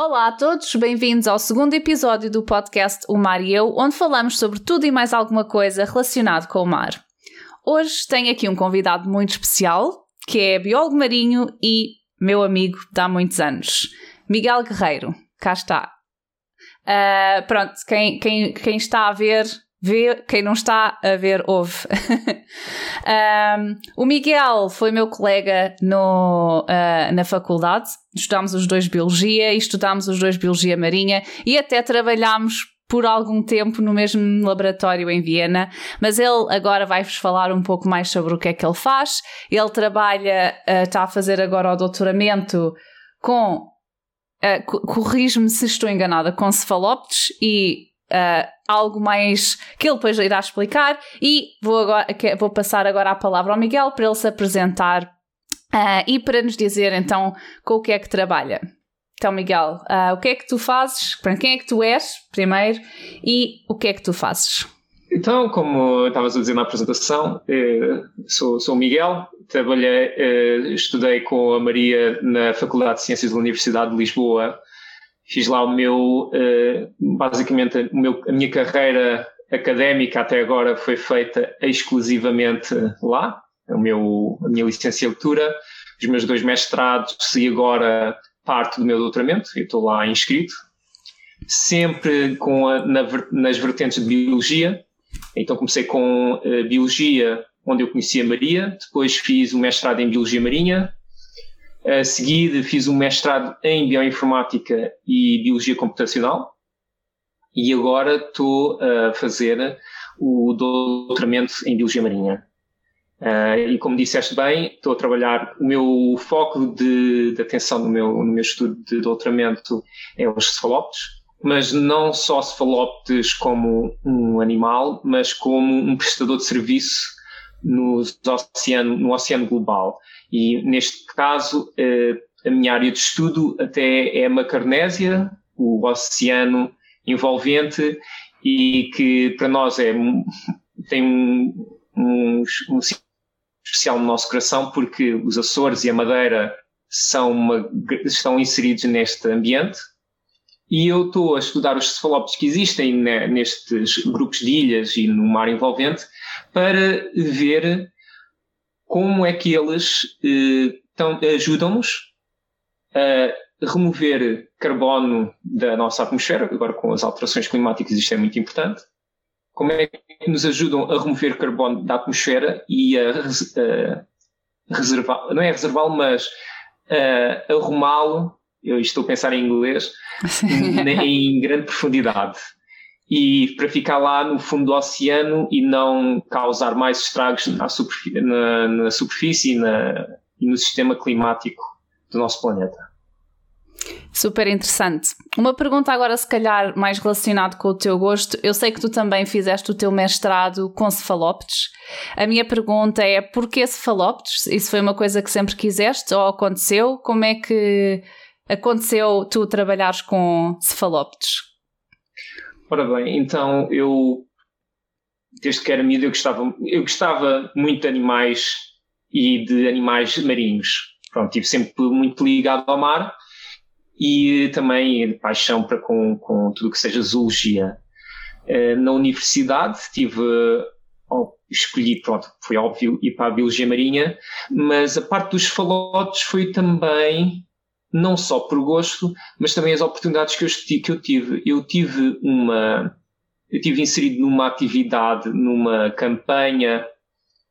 Olá a todos, bem-vindos ao segundo episódio do podcast O Mar e Eu, onde falamos sobre tudo e mais alguma coisa relacionado com o mar. Hoje tenho aqui um convidado muito especial, que é biólogo marinho e meu amigo de há muitos anos, Miguel Guerreiro. Cá está. Uh, pronto, quem, quem, quem está a ver vê, quem não está a ver, ouve. um, o Miguel foi meu colega no, uh, na faculdade, estudámos os dois Biologia e estudámos os dois Biologia Marinha e até trabalhámos por algum tempo no mesmo laboratório em Viena, mas ele agora vai-vos falar um pouco mais sobre o que é que ele faz. Ele trabalha, uh, está a fazer agora o doutoramento com, uh, corrijo-me se estou enganada, com cefalópteros e uh, algo mais que ele depois irá explicar. E vou, agora, vou passar agora a palavra ao Miguel para ele se apresentar uh, e para nos dizer então com o que é que trabalha. Então, Miguel, uh, o que é que tu fazes? Para quem é que tu és, primeiro, e o que é que tu fazes? Então, como estavas a dizer na apresentação, eh, sou, sou Miguel, trabalhei, eh, estudei com a Maria na Faculdade de Ciências da Universidade de Lisboa fiz lá o meu, eh, basicamente, o meu, a minha carreira académica até agora foi feita exclusivamente lá, o meu, a minha licenciatura, os meus dois mestrados e agora parte do meu doutoramento, eu estou lá inscrito, sempre com a, na, nas vertentes de biologia, então comecei com uh, biologia, onde eu conheci a Maria, depois fiz o mestrado em biologia marinha, a seguir, fiz um mestrado em bioinformática e biologia computacional e agora estou a fazer o doutoramento em biologia marinha. Uh, e como disseste bem, estou a trabalhar, o meu foco de, de atenção no meu, no meu estudo de doutoramento é os cefalópteros, mas não só cefalópteros como um animal, mas como um prestador de serviço no oceano, no oceano global. E neste caso, eh, a minha área de estudo até é a Macarnésia, o oceano envolvente, e que para nós é, tem um, um, um especial no nosso coração porque os Açores e a Madeira são uma, estão inseridos neste ambiente. E eu estou a estudar os cefalópodes que existem nestes grupos de ilhas e no mar envolvente para ver como é que eles eh, ajudam-nos a remover carbono da nossa atmosfera, agora com as alterações climáticas isto é muito importante, como é que nos ajudam a remover carbono da atmosfera e a, a reservar, não é reservá-lo, mas arrumá-lo, eu estou a pensar em inglês, em grande profundidade e para ficar lá no fundo do oceano e não causar mais estragos na, superfície, na, na superfície e, na, e no sistema climático do nosso planeta. Super interessante. Uma pergunta agora, se calhar, mais relacionado com o teu gosto. Eu sei que tu também fizeste o teu mestrado com cefalópteros. A minha pergunta é: porquê cefalópteros? Isso foi uma coisa que sempre quiseste ou aconteceu? Como é que aconteceu tu trabalhares com cefalópteros? Ora bem, então eu, desde que era miúdo, eu gostava, eu gostava muito de animais e de animais marinhos. Pronto, estive sempre muito ligado ao mar e também paixão para com, com tudo que seja zoologia. Eh, na universidade tive, escolhi, pronto, foi óbvio, ir para a biologia marinha, mas a parte dos falotes foi também não só por gosto, mas também as oportunidades que eu, que eu tive. Eu tive uma, eu tive inserido numa atividade, numa campanha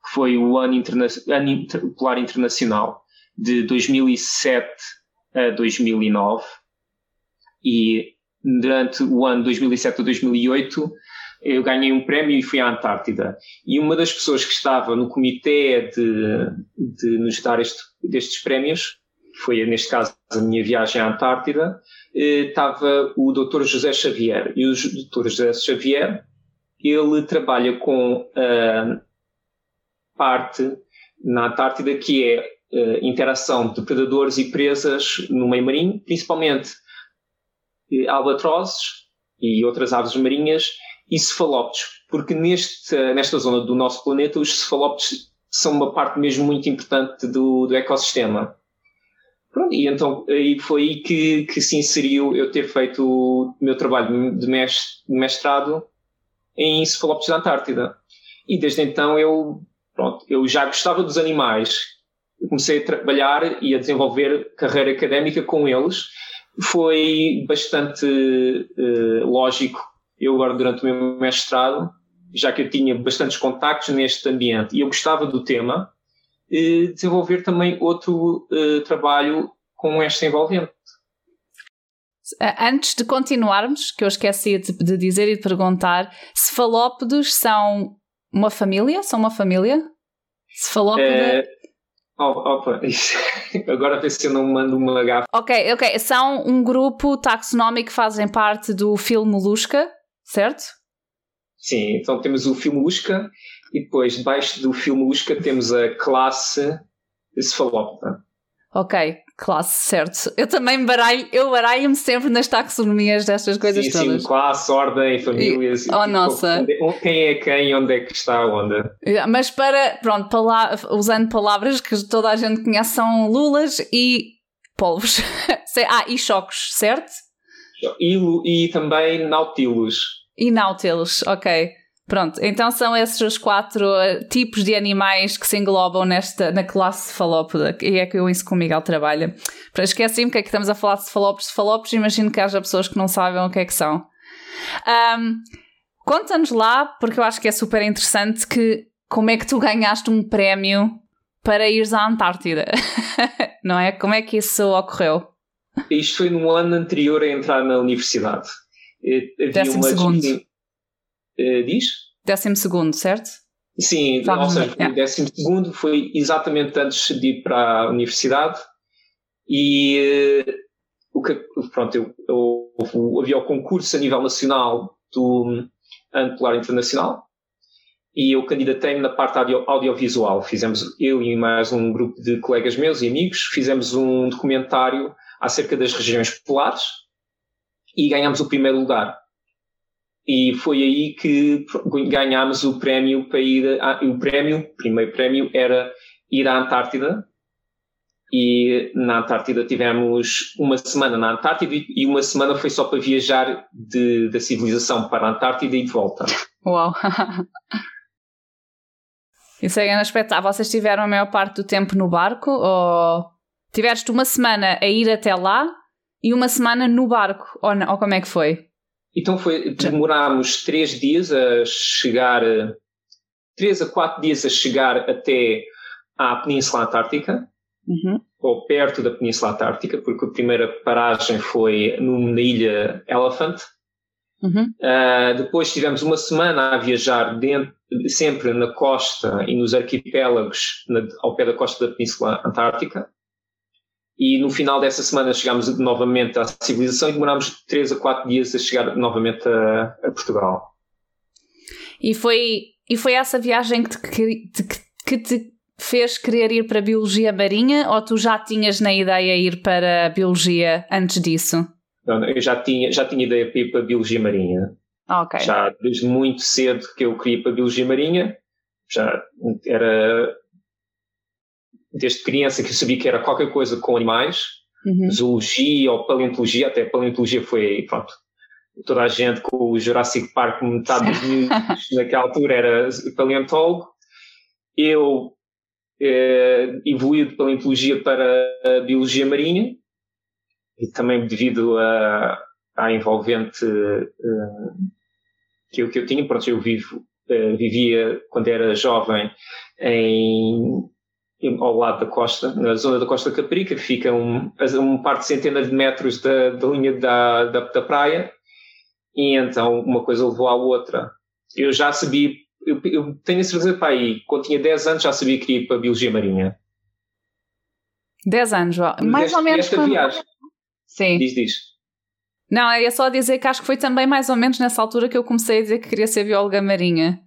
que foi o Ano, Interna ano Polar Internacional de 2007 a 2009 e durante o ano 2007 a 2008 eu ganhei um prémio e fui à Antártida. E uma das pessoas que estava no comitê de, de nos dar este, destes prémios foi neste caso a minha viagem à Antártida, eh, estava o Dr. José Xavier. E o Dr. José Xavier, ele trabalha com a parte na Antártida que é a interação de predadores e presas no meio marinho, principalmente eh, albatrozes e outras aves marinhas e cefalópteros, porque neste, nesta zona do nosso planeta os cefalópteros são uma parte mesmo muito importante do, do ecossistema. Pronto, e então aí foi aí que, que se inseriu eu ter feito o meu trabalho de mestrado em cefalópodes da Antártida. E desde então eu, pronto, eu já gostava dos animais. comecei a trabalhar e a desenvolver carreira académica com eles. Foi bastante uh, lógico eu agora durante o meu mestrado, já que eu tinha bastantes contactos neste ambiente e eu gostava do tema, uh, desenvolver também outro uh, trabalho com esta envolvente. Antes de continuarmos, que eu esqueci de, de dizer e de perguntar, cefalópodes são uma família? São uma família? Cefalópode? É... Oh, opa, agora vê se eu não mando uma gafa. Ok, ok. São um grupo taxonómico que fazem parte do filme Molusca, certo? Sim, então temos o filme Molusca e depois debaixo do filme Molusca temos a classe Cefalópoda. Ok, classe, certo. Eu também baralho, eu baralho-me sempre nas taxonomias destas coisas sim, todas. Sim, classe, ordem, famílias. E, oh, tipo, nossa. Onde, quem é quem, onde é que está onde. Mas para, pronto, usando palavras que toda a gente conhece, são lulas e polvos. ah, e choques, certo? E, e também nautilos. E nautilos, ok. Pronto, então são esses os quatro eh, tipos de animais que se englobam nesta, na classe cefalópoda, e é que eu isso com o Miguel trabalha. Para esquecer-me que é que estamos a falar de cefalópodes, cefalópodes, imagino que haja pessoas que não sabem o que é que são. Um, Conta-nos lá, porque eu acho que é super interessante, que como é que tu ganhaste um prémio para ires à Antártida, não é? Como é que isso ocorreu? Isto foi no ano anterior a entrar na universidade. Havia Décimo uma segundo. Uh, diz? Décimo segundo, certo? Sim, Estava ou seja, o décimo segundo foi exatamente antes de ir para a universidade e uh, o que, pronto, eu, eu, havia o concurso a nível nacional do Ano Polar Internacional e eu candidatei-me na parte audio, audiovisual. Fizemos, eu e mais um grupo de colegas meus e amigos, fizemos um documentário acerca das regiões polares e ganhamos o primeiro lugar. E foi aí que ganhámos o prémio para ir. A, o prémio, o primeiro prémio era ir à Antártida. E na Antártida tivemos uma semana na Antártida e uma semana foi só para viajar de, da civilização para a Antártida e de volta. Uau! Isso é inespectável. Vocês tiveram a maior parte do tempo no barco ou tiveste uma semana a ir até lá e uma semana no barco? Ou, não, ou como é que foi? Então foi, demorámos três dias a chegar, três a quatro dias a chegar até à Península Antártica, uhum. ou perto da Península Antártica, porque a primeira paragem foi na ilha Elephant. Uhum. Uh, depois tivemos uma semana a viajar dentro, sempre na costa e nos arquipélagos na, ao pé da costa da Península Antártica. E no final dessa semana chegámos novamente à civilização e demorámos 3 a 4 dias a chegar novamente a, a Portugal. E foi, e foi essa viagem que te, que, que te fez querer ir para a Biologia Marinha ou tu já tinhas na ideia ir para a Biologia antes disso? Não, eu já tinha, já tinha ideia para ir para a Biologia Marinha. Okay. Já desde muito cedo que eu queria ir para a Biologia Marinha. Já era desde criança que eu sabia que era qualquer coisa com animais, uhum. zoologia ou paleontologia, até paleontologia foi, pronto, toda a gente com o Jurassic Park, metade dos miúdos naquela altura era paleontólogo. Eu eh, evolui de paleontologia para a biologia marinha e também devido a, à envolvente uh, que, eu, que eu tinha, pronto, eu vivo, uh, vivia quando era jovem em ao lado da costa, na zona da Costa Caparica, que fica um, um par de centenas de metros da, da linha da, da, da, praia, e então uma coisa levou à outra. Eu já sabia, eu, eu tenho a certeza, para aí, quando tinha 10 anos já sabia que ia para a Biologia Marinha. 10 anos, mais ou menos. Esta quando... viagem. Sim. Diz, diz. Não, é só dizer que acho que foi também mais ou menos nessa altura que eu comecei a dizer que queria ser bióloga marinha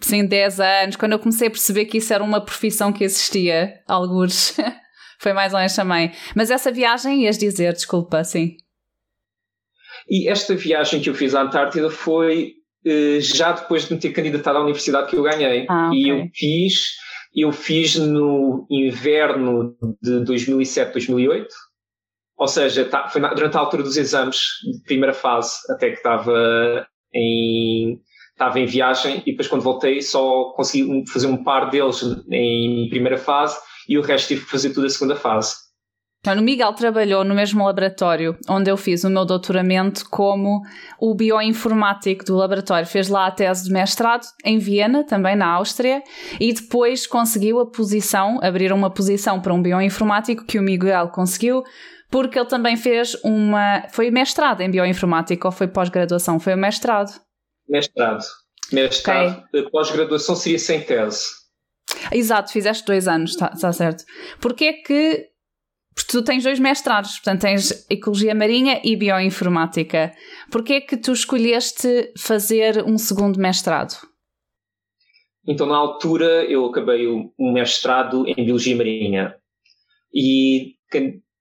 sim, 10 anos, quando eu comecei a perceber que isso era uma profissão que existia, alguns. Foi mais ou menos também. Mas essa viagem, ias dizer, desculpa, sim. E esta viagem que eu fiz à Antártida foi uh, já depois de me ter candidatado à universidade que eu ganhei. Ah, okay. E eu fiz, eu fiz no inverno de 2007, 2008. Ou seja, tá, foi durante a altura dos exames de primeira fase, até que estava em, estava em viagem e depois quando voltei só consegui fazer um par deles em primeira fase e o resto tive que fazer tudo a segunda fase. Então, o Miguel trabalhou no mesmo laboratório onde eu fiz o meu doutoramento como o bioinformático do laboratório. Fez lá a tese de mestrado em Viena, também na Áustria, e depois conseguiu a posição, abriram uma posição para um bioinformático que o Miguel conseguiu, porque ele também fez uma. Foi mestrado em bioinformática ou foi pós-graduação? Foi mestrado. Mestrado. Mestrado. Okay. Pós-graduação seria sem tese. Exato, fizeste dois anos, está tá certo. Porquê é que porque tu tens dois mestrados, portanto tens Ecologia Marinha e Bioinformática. Porquê é que tu escolheste fazer um segundo mestrado? Então, na altura, eu acabei um mestrado em Biologia Marinha e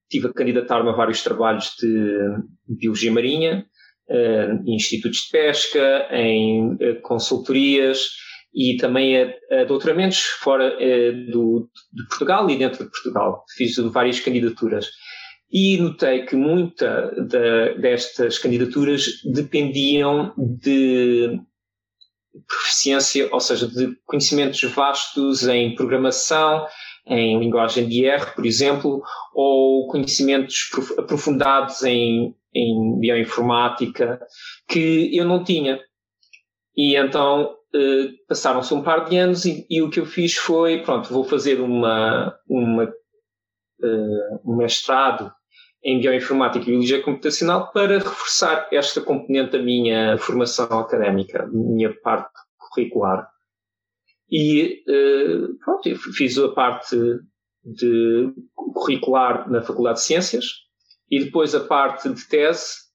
tive a candidatar-me a vários trabalhos de Biologia Marinha, em institutos de pesca, em eh, consultorias, e também a, a doutoramentos fora eh, do, de Portugal e dentro de Portugal. Fiz várias candidaturas. E notei que muita destas candidaturas dependiam de proficiência, ou seja, de conhecimentos vastos em programação, em linguagem de R, por exemplo, ou conhecimentos aprofundados em, em bioinformática que eu não tinha. E então eh, passaram-se um par de anos e, e, o que eu fiz foi, pronto, vou fazer uma, uma, uh, um mestrado em Bioinformática e Biologia Computacional para reforçar esta componente da minha formação académica, minha parte curricular. E uh, pronto, eu fiz a parte de curricular na Faculdade de Ciências e depois a parte de tese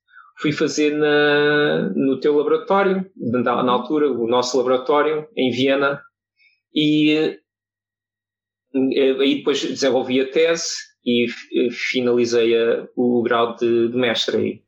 fui fazer na, no teu laboratório, na, na altura, o nosso laboratório, em Viena, e eh, aí depois desenvolvi a tese e finalizei a, o grau de, de mestre aí.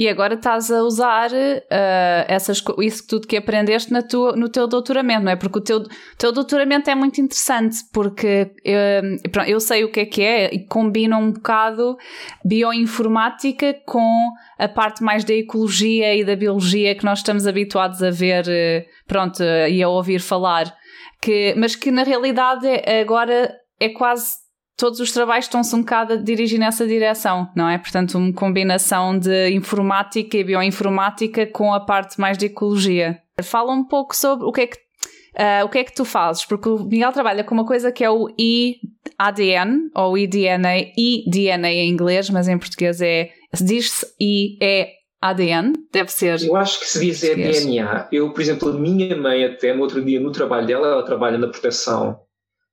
E agora estás a usar uh, essas, isso tudo que aprendeste na tua, no teu doutoramento, não é? Porque o teu, teu doutoramento é muito interessante, porque uh, pronto, eu sei o que é que é e combina um bocado bioinformática com a parte mais da ecologia e da biologia que nós estamos habituados a ver, uh, pronto, e a ouvir falar. Que, mas que na realidade agora é quase todos os trabalhos estão-se um bocado a dirigir nessa direção, não é? Portanto, uma combinação de informática e bioinformática com a parte mais de ecologia. Fala um pouco sobre o que é que Uh, o que é que tu fazes? Porque o Miguel trabalha com uma coisa que é o eADN, ou eDNA, eDNA em inglês, mas em português é. Diz-se eADN, deve ser. Eu acho que se diz é DNA. Eu, por exemplo, a minha mãe, até no outro dia, no trabalho dela, ela trabalha na proteção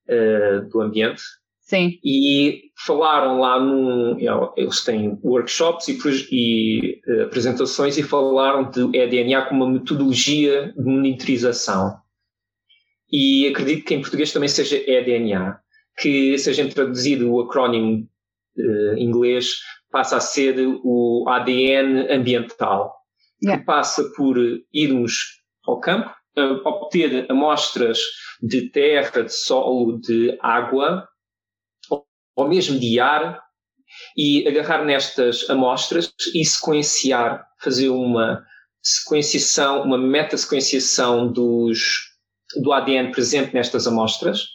uh, do ambiente Sim. E falaram lá num. Eles têm workshops e, e uh, apresentações e falaram de eDNA como uma metodologia de monitorização. E acredito que em português também seja eDNA, que seja traduzido o acrónimo uh, inglês, passa a ser o ADN ambiental, yeah. que passa por irmos ao campo, uh, obter amostras de terra, de solo, de água ou mesmo de ar, e agarrar nestas amostras e sequenciar, fazer uma sequenciação, uma meta-sequenciação dos, do ADN presente nestas amostras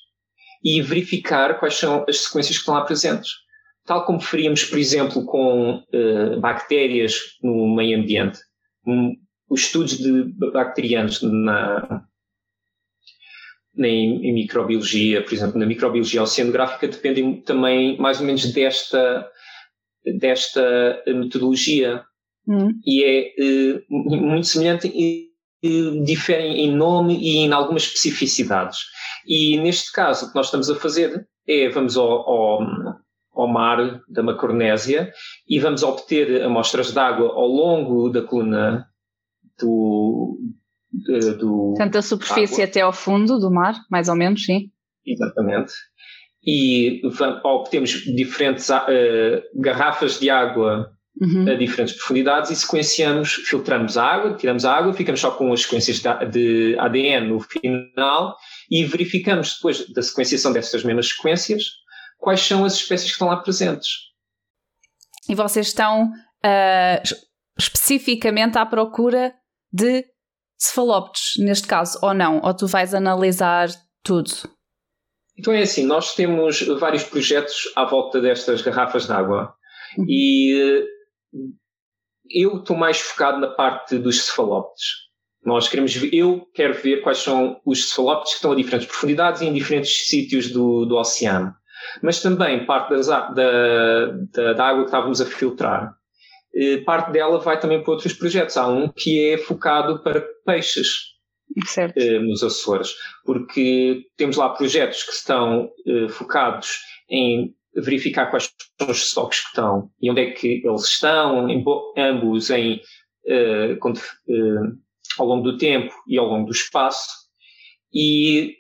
e verificar quais são as sequências que estão lá presentes. Tal como faríamos, por exemplo, com uh, bactérias no meio ambiente. Um, os estudos de bacterianos na, em, em, microbiologia, por exemplo, na microbiologia oceanográfica, dependem também mais ou menos desta, desta metodologia. Hum. E é uh, muito semelhante e diferem em nome e em algumas especificidades. E neste caso, o que nós estamos a fazer é vamos ao, ao, ao mar da Macaronésia e vamos obter amostras de água ao longo da coluna do, do. Tanto a superfície água. até ao fundo do mar, mais ou menos, sim. Exatamente. E obtemos diferentes uh, garrafas de água uhum. a diferentes profundidades e sequenciamos, filtramos a água, tiramos a água, ficamos só com as sequências de ADN no final e verificamos depois da sequenciação dessas mesmas sequências quais são as espécies que estão lá presentes. E vocês estão uh, especificamente à procura de cefalópodes, neste caso, ou não? Ou tu vais analisar tudo? Então é assim, nós temos vários projetos à volta destas garrafas de água uhum. e eu estou mais focado na parte dos cefalópodes. Nós queremos ver, eu quero ver quais são os cefalópodes que estão a diferentes profundidades e em diferentes sítios do, do oceano. Mas também parte das, da, da, da água que estávamos a filtrar. Eh, parte dela vai também para outros projetos. Há um que é focado para peixes certo. Eh, nos Açores, porque temos lá projetos que estão eh, focados em verificar quais são os estoques que estão e onde é que eles estão, em, ambos em, quando, ao longo do tempo e ao longo do espaço. E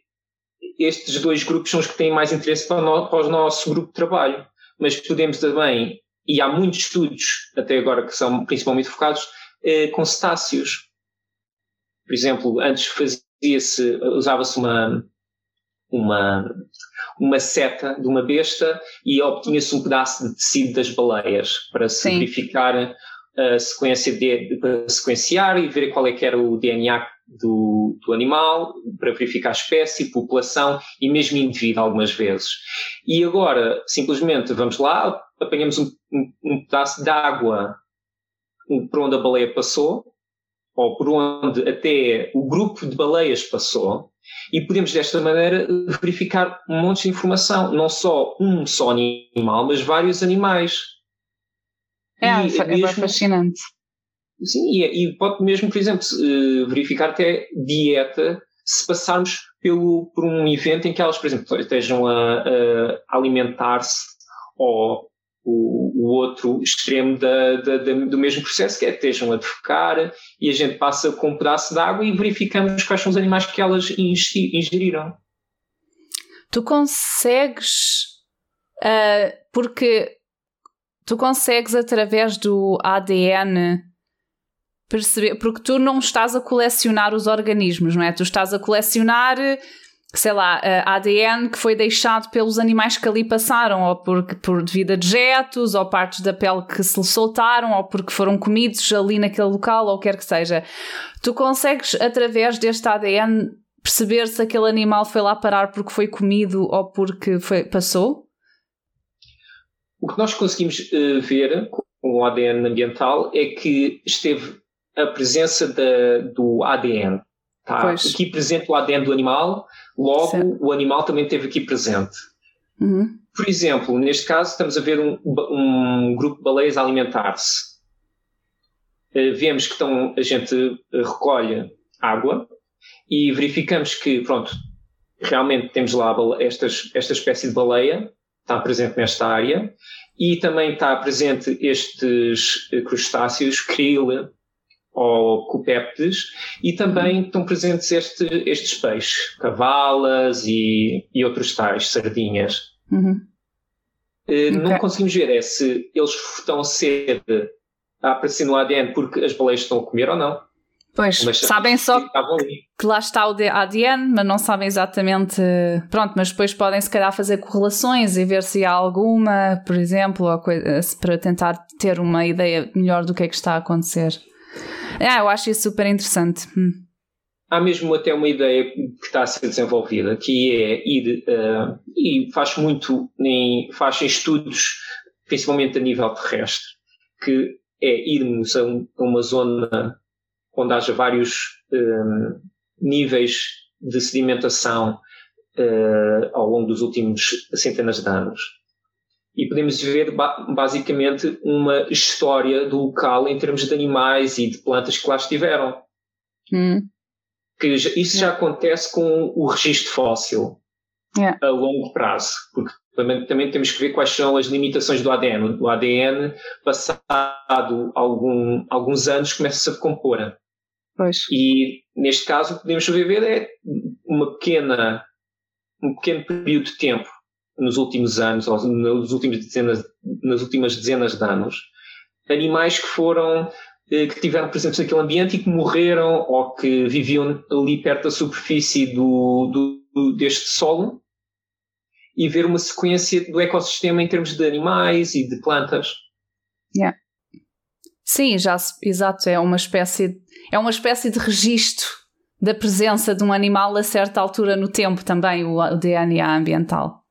estes dois grupos são os que têm mais interesse para, no, para o nosso grupo de trabalho. Mas podemos também, e há muitos estudos até agora que são principalmente focados uh, com cetáceos. Por exemplo, antes fazia-se, usava-se uma, uma uma seta de uma besta e obtinha-se um pedaço de tecido das baleias para se Sim. verificar a sequência de, para sequenciar e ver qual é que era o DNA do, do animal, para verificar a espécie, população e mesmo indivíduo algumas vezes. E agora, simplesmente, vamos lá, apanhamos um, um, um pedaço de água por onde a baleia passou, ou por onde até o grupo de baleias passou, e podemos desta maneira verificar um monte de informação, não só um só animal, mas vários animais. É, e, é mesmo, fascinante. Sim, e, e, pode mesmo, por exemplo, verificar até dieta se passarmos pelo, por um evento em que elas, por exemplo, estejam a, a alimentar-se ou o, o outro extremo da, da, da, do mesmo processo, que é estejam a defecar e a gente passa com um pedaço de água e verificamos quais são os animais que elas ingeriram. Tu consegues, uh, porque tu consegues através do ADN perceber, porque tu não estás a colecionar os organismos, não é? Tu estás a colecionar sei lá, ADN que foi deixado pelos animais que ali passaram, ou por, por devido a dejetos, ou partes da pele que se soltaram, ou porque foram comidos ali naquele local, ou quer que seja. Tu consegues, através deste ADN, perceber se aquele animal foi lá parar porque foi comido ou porque foi, passou? O que nós conseguimos uh, ver com o ADN ambiental é que esteve a presença da, do ADN Está aqui presente o ADN do animal, logo certo. o animal também esteve aqui presente. Uhum. Por exemplo, neste caso estamos a ver um, um grupo de baleias a alimentar-se. Uh, vemos que estão, a gente recolhe água e verificamos que, pronto, realmente temos lá estas, esta espécie de baleia, está presente nesta área, e também está presente estes crustáceos, krill, ou copéptes, e também estão presentes este, estes peixes, cavalas e, e outros tais, sardinhas. Uhum. Uh, okay. Não conseguimos ver é se eles estão a ser a aparecer no ADN porque as baleias estão a comer ou não. Pois, mas sabem só que lá está o ADN, mas não sabem exatamente. Pronto, mas depois podem se calhar fazer correlações e ver se há alguma, por exemplo, coisa, para tentar ter uma ideia melhor do que é que está a acontecer. Ah, eu acho isso super interessante. Hum. Há mesmo até uma ideia que está a ser desenvolvida, que é ir, uh, e faz muito, em, faz em estudos, principalmente a nível terrestre, que é irmos a, um, a uma zona onde haja vários uh, níveis de sedimentação uh, ao longo dos últimos centenas de anos e podemos ver basicamente uma história do local em termos de animais e de plantas que lá estiveram. Hum. Que isso já acontece com o registro fóssil yeah. a longo prazo, porque também, também, temos que ver quais são as limitações do ADN. O ADN, passado algum, alguns anos, começa a decompor. Pois. E neste caso, podemos ver é uma pequena, um pequeno período de tempo nos últimos anos, ou nos últimos dezenas, nas últimas dezenas de anos, animais que foram eh, que tiveram presentes naquele ambiente e que morreram ou que viviam ali perto da superfície do, do, deste solo e ver uma sequência do ecossistema em termos de animais e de plantas. Yeah. Sim, já exato, é uma espécie é uma espécie de registro da presença de um animal a certa altura no tempo também, o DNA ambiental.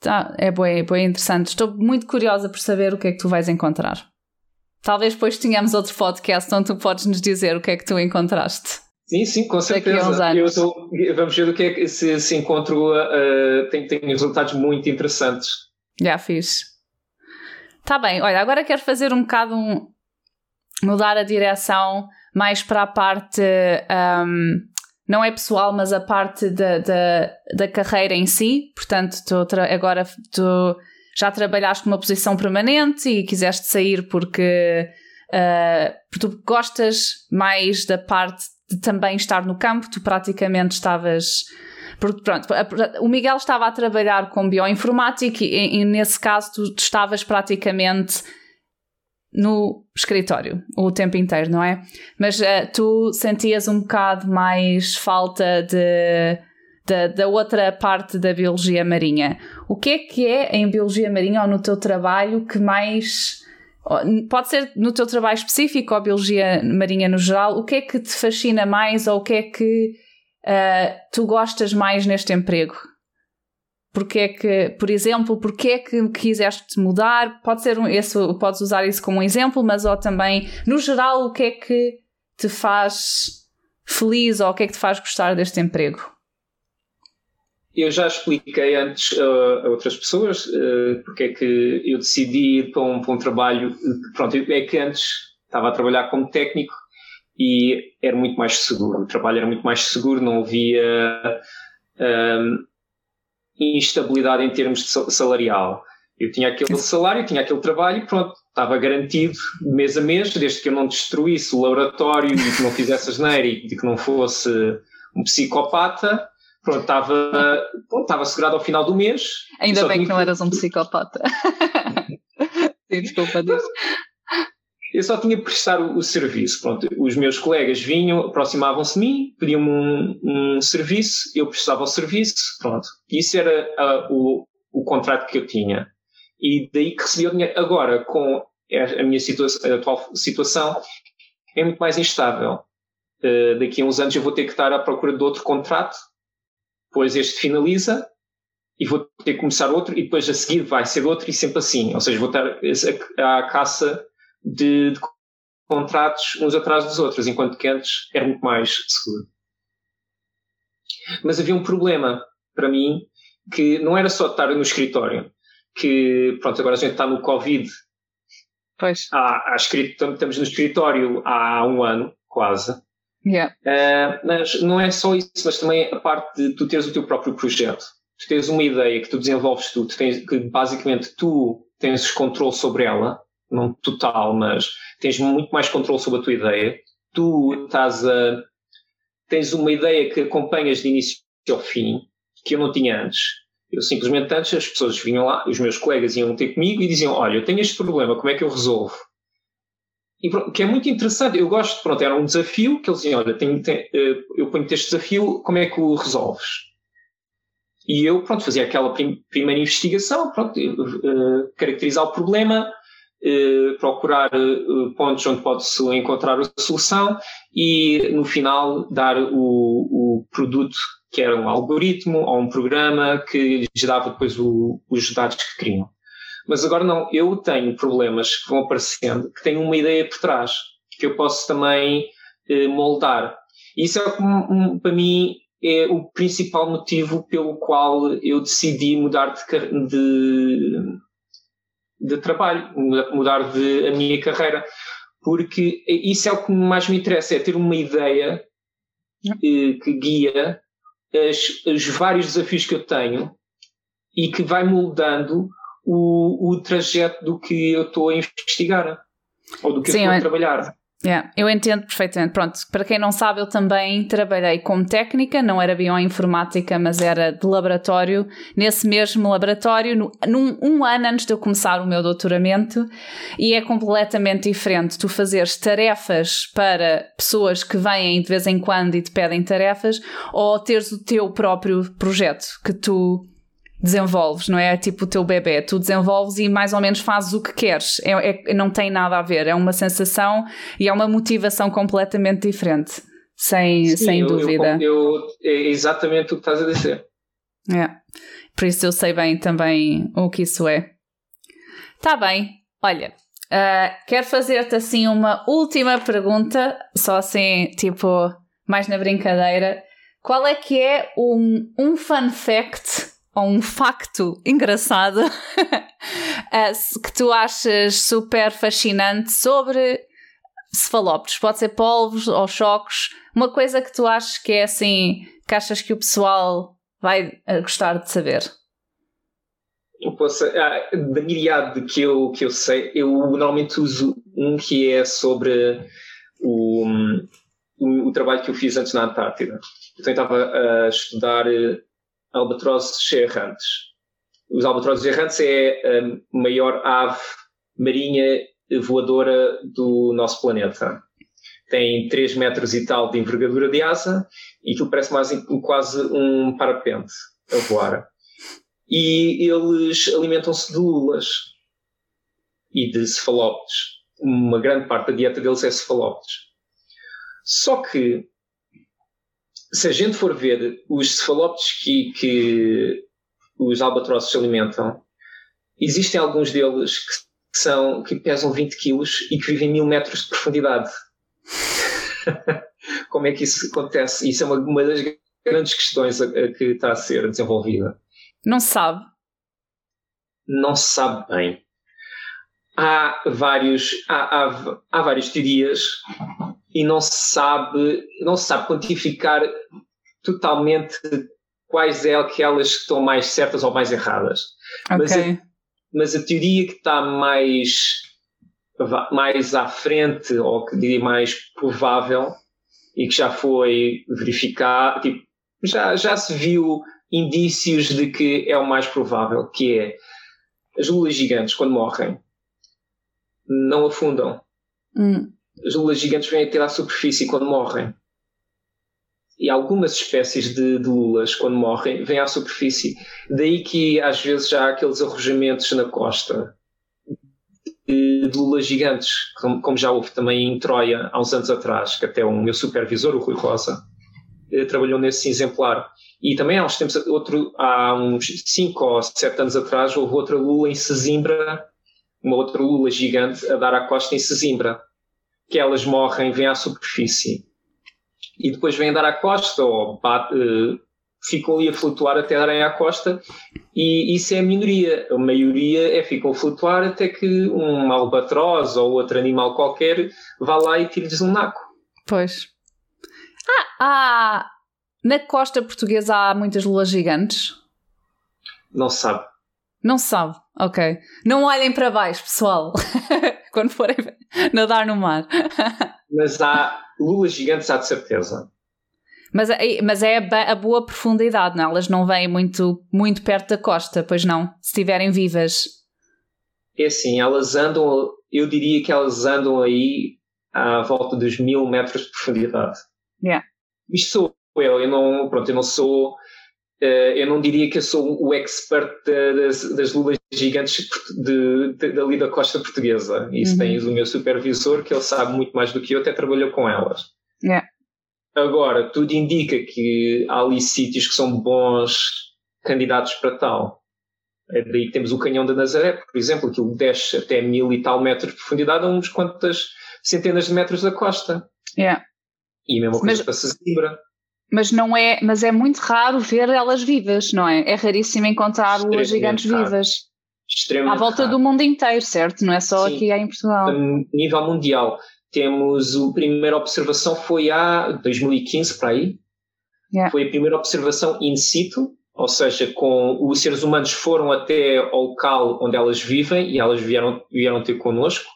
Tá, é bem, interessante. Estou muito curiosa por saber o que é que tu vais encontrar. Talvez depois tenhamos outro podcast onde tu podes nos dizer o que é que tu encontraste. Sim, sim, com certeza. Eu tô, vamos ver o que é que se, se encontro. Uh, tem, tem resultados muito interessantes. Já fiz. Está bem, olha, agora quero fazer um bocado um, mudar a direção mais para a parte um, não é pessoal, mas a parte da, da, da carreira em si. Portanto, tu agora tu já trabalhaste numa posição permanente e quiseste sair porque, uh, tu gostas mais da parte de também estar no campo, tu praticamente estavas. Porque, pronto, o Miguel estava a trabalhar com bioinformática e, e nesse caso tu, tu estavas praticamente no escritório o tempo inteiro, não é? Mas uh, tu sentias um bocado mais falta de, de, da outra parte da biologia marinha. O que é que é em biologia marinha ou no teu trabalho que mais. Pode ser no teu trabalho específico ou biologia marinha no geral, o que é que te fascina mais ou o que é que uh, tu gostas mais neste emprego? Porque é que, por exemplo, porque é que quiseste mudar? Pode ser um, esse, podes usar isso como um exemplo, mas ou também, no geral, o que é que te faz feliz ou o que é que te faz gostar deste emprego? Eu já expliquei antes uh, a outras pessoas uh, porque é que eu decidi ir para um, para um trabalho. Pronto, é que antes estava a trabalhar como técnico e era muito mais seguro. O trabalho era muito mais seguro, não havia. Instabilidade em termos de salarial. Eu tinha aquele salário, tinha aquele trabalho, pronto, estava garantido mês a mês, desde que eu não destruísse o laboratório e que não fizesse asneira e que não fosse um psicopata, pronto, estava, pronto, estava assegurado ao final do mês. Ainda bem que não eras um psicopata. Sim, desculpa disso. Eu só tinha que prestar o, o, serviço. Pronto, os meus colegas vinham, aproximavam-se de mim, pediam-me um, um, serviço, eu prestava o serviço, pronto. Isso era uh, o, o contrato que eu tinha. E daí que recebia o dinheiro. Agora, com a minha situação, a atual situação, é muito mais instável. Uh, daqui a uns anos eu vou ter que estar à procura de outro contrato, depois este finaliza e vou ter que começar outro e depois a seguir vai ser outro e sempre assim. Ou seja, vou estar à caça de, de contratos uns atrás dos outros, enquanto que antes era muito mais seguro. Mas havia um problema para mim que não era só estar no escritório, que pronto, agora a gente está no Covid. Pois. Há, há estamos no escritório há um ano, quase. Yeah. Uh, mas não é só isso, mas também a parte de tu teres o teu próprio projeto. Tu tens uma ideia que tu desenvolves tu, tu tens, que basicamente tu tens controle sobre ela não total, mas tens muito mais controle sobre a tua ideia. Tu estás a. tens uma ideia que acompanhas de início ao fim, que eu não tinha antes. Eu simplesmente antes as pessoas vinham lá, os meus colegas iam ter comigo e diziam: Olha, eu tenho este problema, como é que eu resolvo? E pronto, que é muito interessante. Eu gosto, pronto, era um desafio que eles diziam: Olha, tenho, tenho, eh, eu ponho-te este desafio, como é que o resolves? E eu, pronto, fazia aquela prim primeira investigação, pronto, uh, caracterizar o problema, procurar eh, pontos onde pode-se encontrar a solução e, no final, dar o, o produto que era um algoritmo ou um programa que gerava depois o, os dados que queriam. Mas agora não, eu tenho problemas que vão aparecendo, que têm uma ideia por trás, que eu posso também eh, moldar. Isso é, um, para mim, é o principal motivo pelo qual eu decidi mudar de, de de trabalho, mudar de a minha carreira, porque isso é o que mais me interessa, é ter uma ideia eh, que guia as, os vários desafios que eu tenho e que vai moldando o, o trajeto do que eu estou a investigar ou do que Sim, eu estou a trabalhar. Yeah, eu entendo perfeitamente. Pronto, para quem não sabe, eu também trabalhei como técnica, não era bioinformática, mas era de laboratório, nesse mesmo laboratório, no, num, um ano antes de eu começar o meu doutoramento, e é completamente diferente tu fazeres tarefas para pessoas que vêm de vez em quando e te pedem tarefas, ou teres o teu próprio projeto que tu desenvolves, não é? Tipo o teu bebê, tu desenvolves e mais ou menos fazes o que queres. É, é, não tem nada a ver, é uma sensação e é uma motivação completamente diferente, sem, Sim, sem eu, dúvida. Eu, eu, é exatamente o que estás a dizer. É, por isso eu sei bem também o que isso é. Tá bem, olha, uh, quero fazer-te assim uma última pergunta, só assim, tipo, mais na brincadeira. Qual é que é um, um fun fact ou um facto engraçado eh, que tu achas super fascinante sobre cefalópodes? Pode ser polvos ou choques, uma coisa que tu achas que é assim, que achas que o pessoal vai eh, gostar de saber? Eu posso, ah, da myriade que eu, que eu sei, eu normalmente uso um que é sobre o, o, o trabalho que eu fiz antes na Antártida. Então, eu estava a estudar eh, albatrozes errantes. Os albatrozes errantes é a maior ave marinha voadora do nosso planeta. Tem 3 metros e tal de envergadura de asa e aquilo parece mais quase um parapente a voar. E eles alimentam-se de lulas e de cefalópodes. Uma grande parte da dieta deles é cefalópodes. Só que se a gente for ver os cefalópodes que, que os albatrossos se alimentam, existem alguns deles que, são, que pesam 20 quilos e que vivem mil metros de profundidade. Como é que isso acontece? Isso é uma, uma das grandes questões a, a que está a ser desenvolvida. Não se sabe. Não se sabe bem. Há, vários, há, há, há várias teorias e não se sabe, não se sabe quantificar totalmente quais é aquelas que estão mais certas ou mais erradas. Okay. Mas, a, mas a teoria que está mais, mais à frente, ou que diria mais provável, e que já foi verificado, tipo, já, já se viu indícios de que é o mais provável, que é as lulas gigantes, quando morrem, não afundam. Hum as lulas gigantes vêm a ter à superfície quando morrem. E algumas espécies de, de, lulas, quando morrem, vêm à superfície. Daí que às vezes já há aqueles arrojamentos na costa de, de lulas gigantes, como, como, já houve também em Troia há uns anos atrás, que até o meu supervisor, o Rui Rosa, eh, trabalhou nesse exemplar. E também há uns tempos, outro, há uns 5 ou 7 anos atrás, houve outra lula em Sesimbra, uma outra lula gigante a dar à costa em Sesimbra que elas morrem, vêm à superfície e depois vêm dar à costa ou bate, uh, ficam ali a flutuar até darem à costa e isso é a minoria. A maioria é ficam a flutuar até que um albatroz ou outro animal qualquer vá lá e tire-lhes um naco. Pois. Ah, ah, na costa portuguesa há muitas lulas gigantes? Não se sabe. Não se sabe, ok. Não olhem para baixo, pessoal. quando forem nadar no mar. mas há lulas gigantes, há de certeza. Mas, é, mas é a, a, boa profundidade, não? É? Elas não vêm muito, muito perto da costa, pois não? Se estiverem vivas. É assim, elas andam, eu diria que elas andam aí à volta dos mil metros de profundidade. Yeah. Isto sou eu, eu não, pronto, eu não sou eu não diria que eu sou o expert das, das luvas gigantes de, de, dali da costa portuguesa. Isso uhum. tens o meu supervisor, que ele sabe muito mais do que eu, até trabalhou com elas. Yeah. Agora, tudo indica que há ali sítios que são bons candidatos para tal. É daí que temos o Canhão da Nazaré, por exemplo, que desce até mil e tal metros de profundidade a uns quantas centenas de metros da costa. Yeah. E a mesma coisa Mas... para Sesimbra. Mas não é, mas é muito raro ver elas vivas, não é? É raríssimo encontrar luas gigantes raro. vivas. Extremamente à volta raro. do mundo inteiro, certo? Não é só Sim. aqui em Portugal. A nível mundial, temos a primeira observação foi há 2015 para aí. Yeah. Foi a primeira observação in situ, ou seja, com os seres humanos foram até ao local onde elas vivem e elas vieram, vieram ter connosco.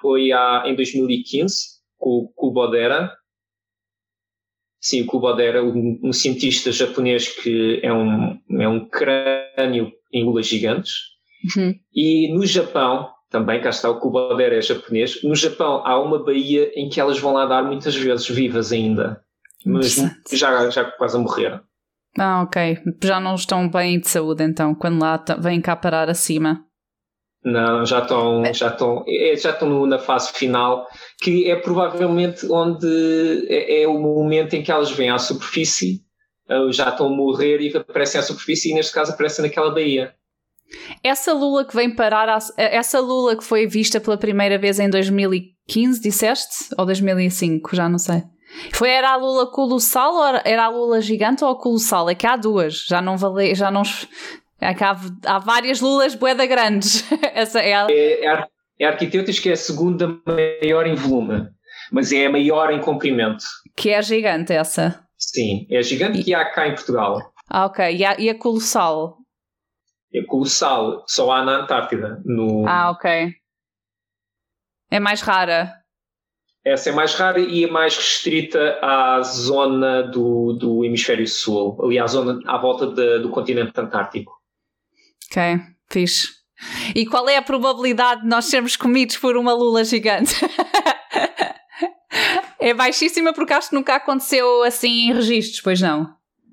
Foi há, em 2015 com, com o Bodera. Sim, o Kubodera, um, um cientista japonês que é um, é um crânio em lulas gigantes. Uhum. E no Japão, também, cá está, o Kubodera é japonês. No Japão há uma baía em que elas vão lá dar muitas vezes vivas ainda, mas já, já quase a morrer. Ah, ok. Já não estão bem de saúde então, quando lá vêm cá parar acima. Não, já estão, já estão, é, já estão na fase final, que é provavelmente onde é, é, o momento em que elas vêm à superfície, eh, já estão a morrer e aparecem à superfície e neste caso aparecem naquela baía. Essa lula que vem parar, a, essa lula que foi vista pela primeira vez em 2015, disseste? Ou 2005, já não sei. Foi, era a lula colossal ou era a lula gigante ou a colossal? É que há duas, já não vale, já não, é que há, há várias lulas boeda grandes. Essa é, a... é, é, é Arquitetos que é a segunda maior em volume, mas é a maior em comprimento. Que é gigante essa? Sim, é gigante e... que há cá em Portugal. Ah, ok. E a, e a colossal? É colossal, só há na Antártida. No... Ah, ok. É mais rara. Essa é mais rara e é mais restrita à zona do, do hemisfério sul, ali à zona à volta de, do continente antártico. Ok, fixe. E qual é a probabilidade de nós sermos comidos por uma lula gigante? é baixíssima porque acho que nunca aconteceu assim em registros, pois não?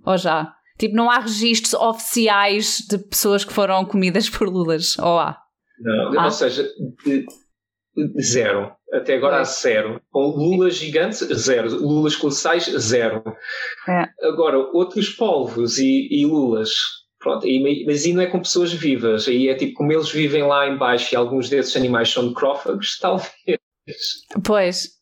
Ou já? Tipo, não há registros oficiais de pessoas que foram comidas por lulas, ou há? Não, ah. ou seja, de, de zero. Até agora há zero. Com lulas gigantes, zero. Lulas colossais, zero. É. Agora, outros polvos e, e lulas Pronto, e, mas aí não é com pessoas vivas, aí é tipo como eles vivem lá embaixo e alguns desses animais são necrófagos, talvez. Pois.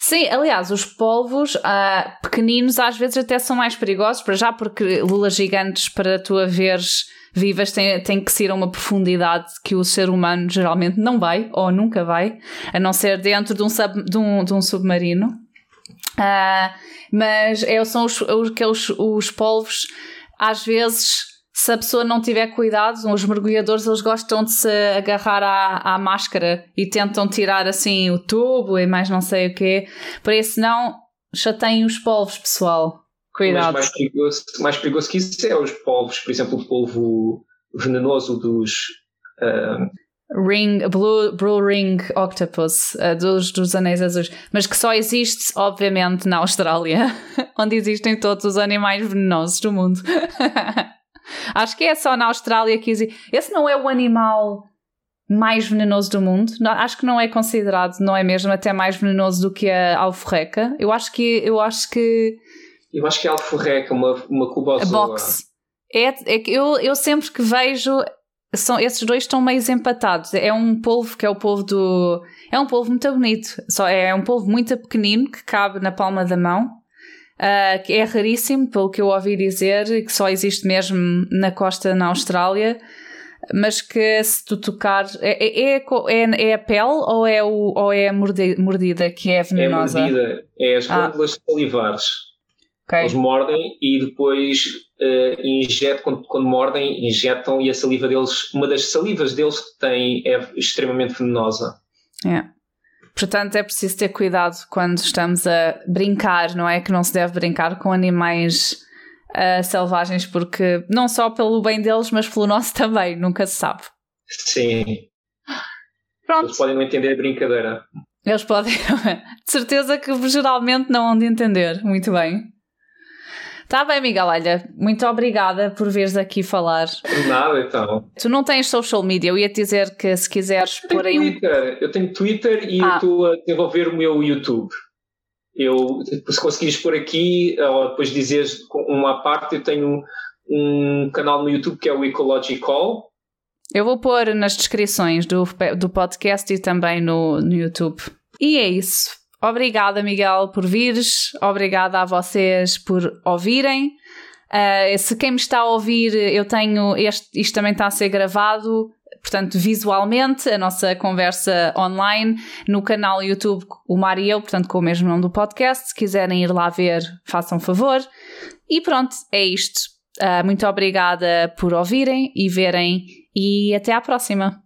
Sim, aliás, os polvos uh, pequeninos às vezes até são mais perigosos, para já porque lulas gigantes para tu a veres vivas têm, têm que ser a uma profundidade que o ser humano geralmente não vai, ou nunca vai, a não ser dentro de um, sub, de um, de um submarino. Uh, mas é, são os, os, os polvos, às vezes se a pessoa não tiver cuidado, os mergulhadores eles gostam de se agarrar à, à máscara e tentam tirar assim o tubo e mais não sei o quê. Por isso não chateiem os polvos, pessoal. Cuidado. Mas mais perigoso, mais perigoso que isso é os polvos, por exemplo, o polvo venenoso dos. Uh... Ring, Blue, Blue Ring Octopus, uh, dos, dos anéis azuis, mas que só existe, obviamente, na Austrália, onde existem todos os animais venenosos do mundo. Acho que é só na Austrália que existe. Esse não é o animal mais venenoso do mundo. Não, acho que não é considerado, não é mesmo, até mais venenoso do que a alforreca. Eu acho que. Eu acho que. Eu acho que a alforreca, uma, uma cubozoa. A box. É, é que eu, eu sempre que vejo. São, esses dois estão meio empatados. É um polvo que é o polvo do. É um polvo muito bonito. Só é um polvo muito pequenino que cabe na palma da mão uh, que é raríssimo, pelo que eu ouvi dizer, que só existe mesmo na costa na Austrália, mas que se tu tocar. É, é, é, é a pele ou é, o, ou é a mordida que é venenosa? É a mordida, é as ah. glândulas ah. salivares. Okay. Eles mordem e depois uh, injetam, quando, quando, mordem, injetam e a saliva deles, uma das salivas deles que tem é extremamente venenosa. É. Portanto, é preciso ter cuidado quando estamos a brincar, não é? Que não se deve brincar com animais uh, selvagens, porque não só pelo bem deles, mas pelo nosso também, nunca se sabe. Sim. Pronto. Eles podem não entender a brincadeira. Eles podem, de certeza que geralmente não hão de entender. Muito bem. Está bem, Miguel, olha, muito obrigada por veres aqui falar. Nada, então. Tu não tens social media, eu ia te dizer que se quiseres pôr aí Twitter. Um... Eu tenho Twitter e ah. estou a desenvolver o meu YouTube. Eu, se conseguires pôr aqui, ou depois dizeres uma parte, eu tenho um canal no YouTube que é o Ecological. Eu vou pôr nas descrições do, do podcast e também no, no YouTube. E é isso. Obrigada, Miguel, por vires. Obrigada a vocês por ouvirem. Uh, se quem me está a ouvir, eu tenho. Este, isto também está a ser gravado, portanto, visualmente, a nossa conversa online no canal YouTube O Mar e Eu, portanto, com o mesmo nome do podcast. Se quiserem ir lá ver, façam favor. E pronto, é isto. Uh, muito obrigada por ouvirem e verem, e até à próxima.